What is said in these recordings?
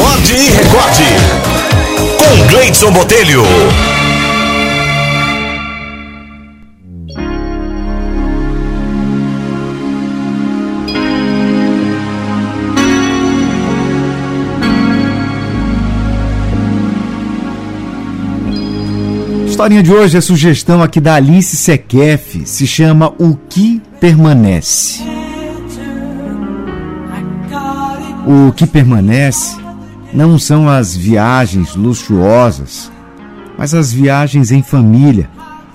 Acorde e recorde. Com Gleidson Botelho. A historinha de hoje é sugestão aqui da Alice Sequef, se chama O que Permanece. O que permanece não são as viagens luxuosas, mas as viagens em família,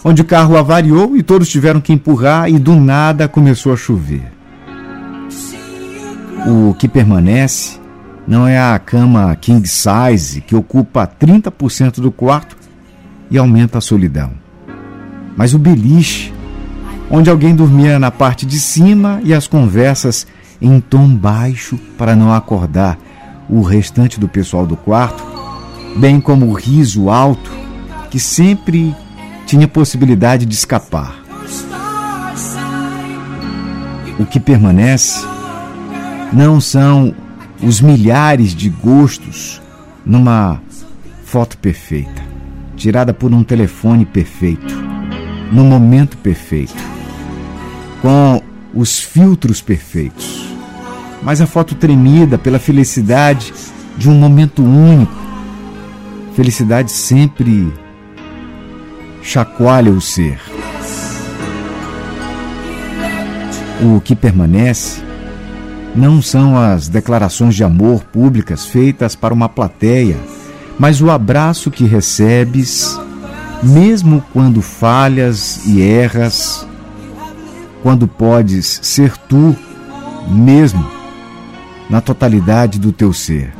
onde o carro avariou e todos tiveram que empurrar e do nada começou a chover. O que permanece não é a cama king size que ocupa 30% do quarto e aumenta a solidão, mas o beliche, onde alguém dormia na parte de cima e as conversas em tom baixo para não acordar o restante do pessoal do quarto, bem como o riso alto que sempre tinha possibilidade de escapar. O que permanece não são os milhares de gostos numa foto perfeita, tirada por um telefone perfeito, no momento perfeito, com os filtros perfeitos, mas a foto tremida pela felicidade de um momento único. Felicidade sempre chacoalha o ser. O que permanece não são as declarações de amor públicas feitas para uma plateia, mas o abraço que recebes, mesmo quando falhas e erras, quando podes ser tu mesmo na totalidade do teu ser.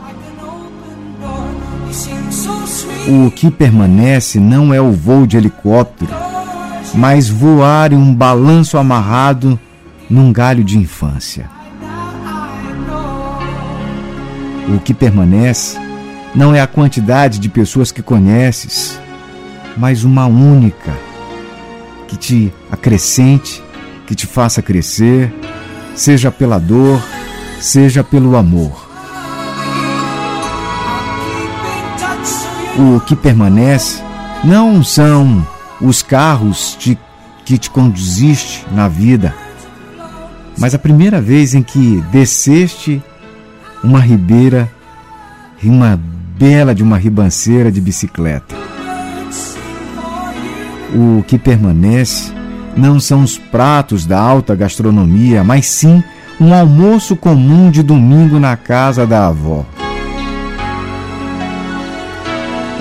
O que permanece não é o voo de helicóptero, mas voar em um balanço amarrado num galho de infância. O que permanece não é a quantidade de pessoas que conheces, mas uma única que te acrescente, que te faça crescer, seja pela dor, seja pelo amor. O que permanece não são os carros de, que te conduziste na vida, mas a primeira vez em que desceste uma ribeira uma bela de uma ribanceira de bicicleta. O que permanece não são os pratos da alta gastronomia, mas sim um almoço comum de domingo na casa da avó.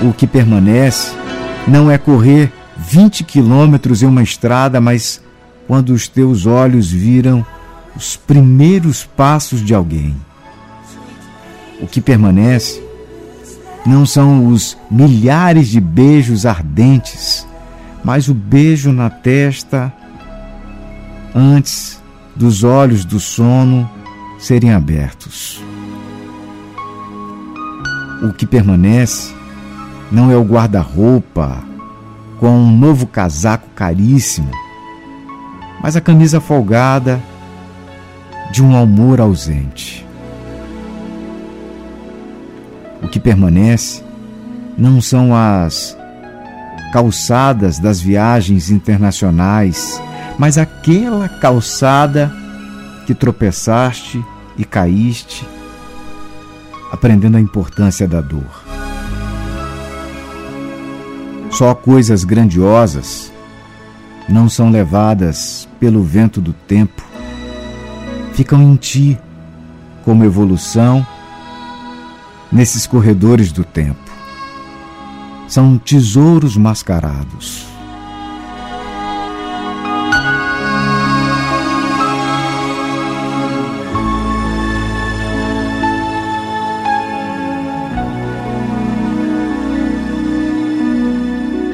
O que permanece não é correr 20 quilômetros em uma estrada, mas quando os teus olhos viram os primeiros passos de alguém. O que permanece não são os milhares de beijos ardentes, mas o beijo na testa antes dos olhos do sono serem abertos. O que permanece não é o guarda-roupa com um novo casaco caríssimo, mas a camisa folgada de um amor ausente. O que permanece não são as calçadas das viagens internacionais mas aquela calçada que tropeçaste e caíste, aprendendo a importância da dor. Só coisas grandiosas não são levadas pelo vento do tempo, ficam em ti como evolução nesses corredores do tempo. São tesouros mascarados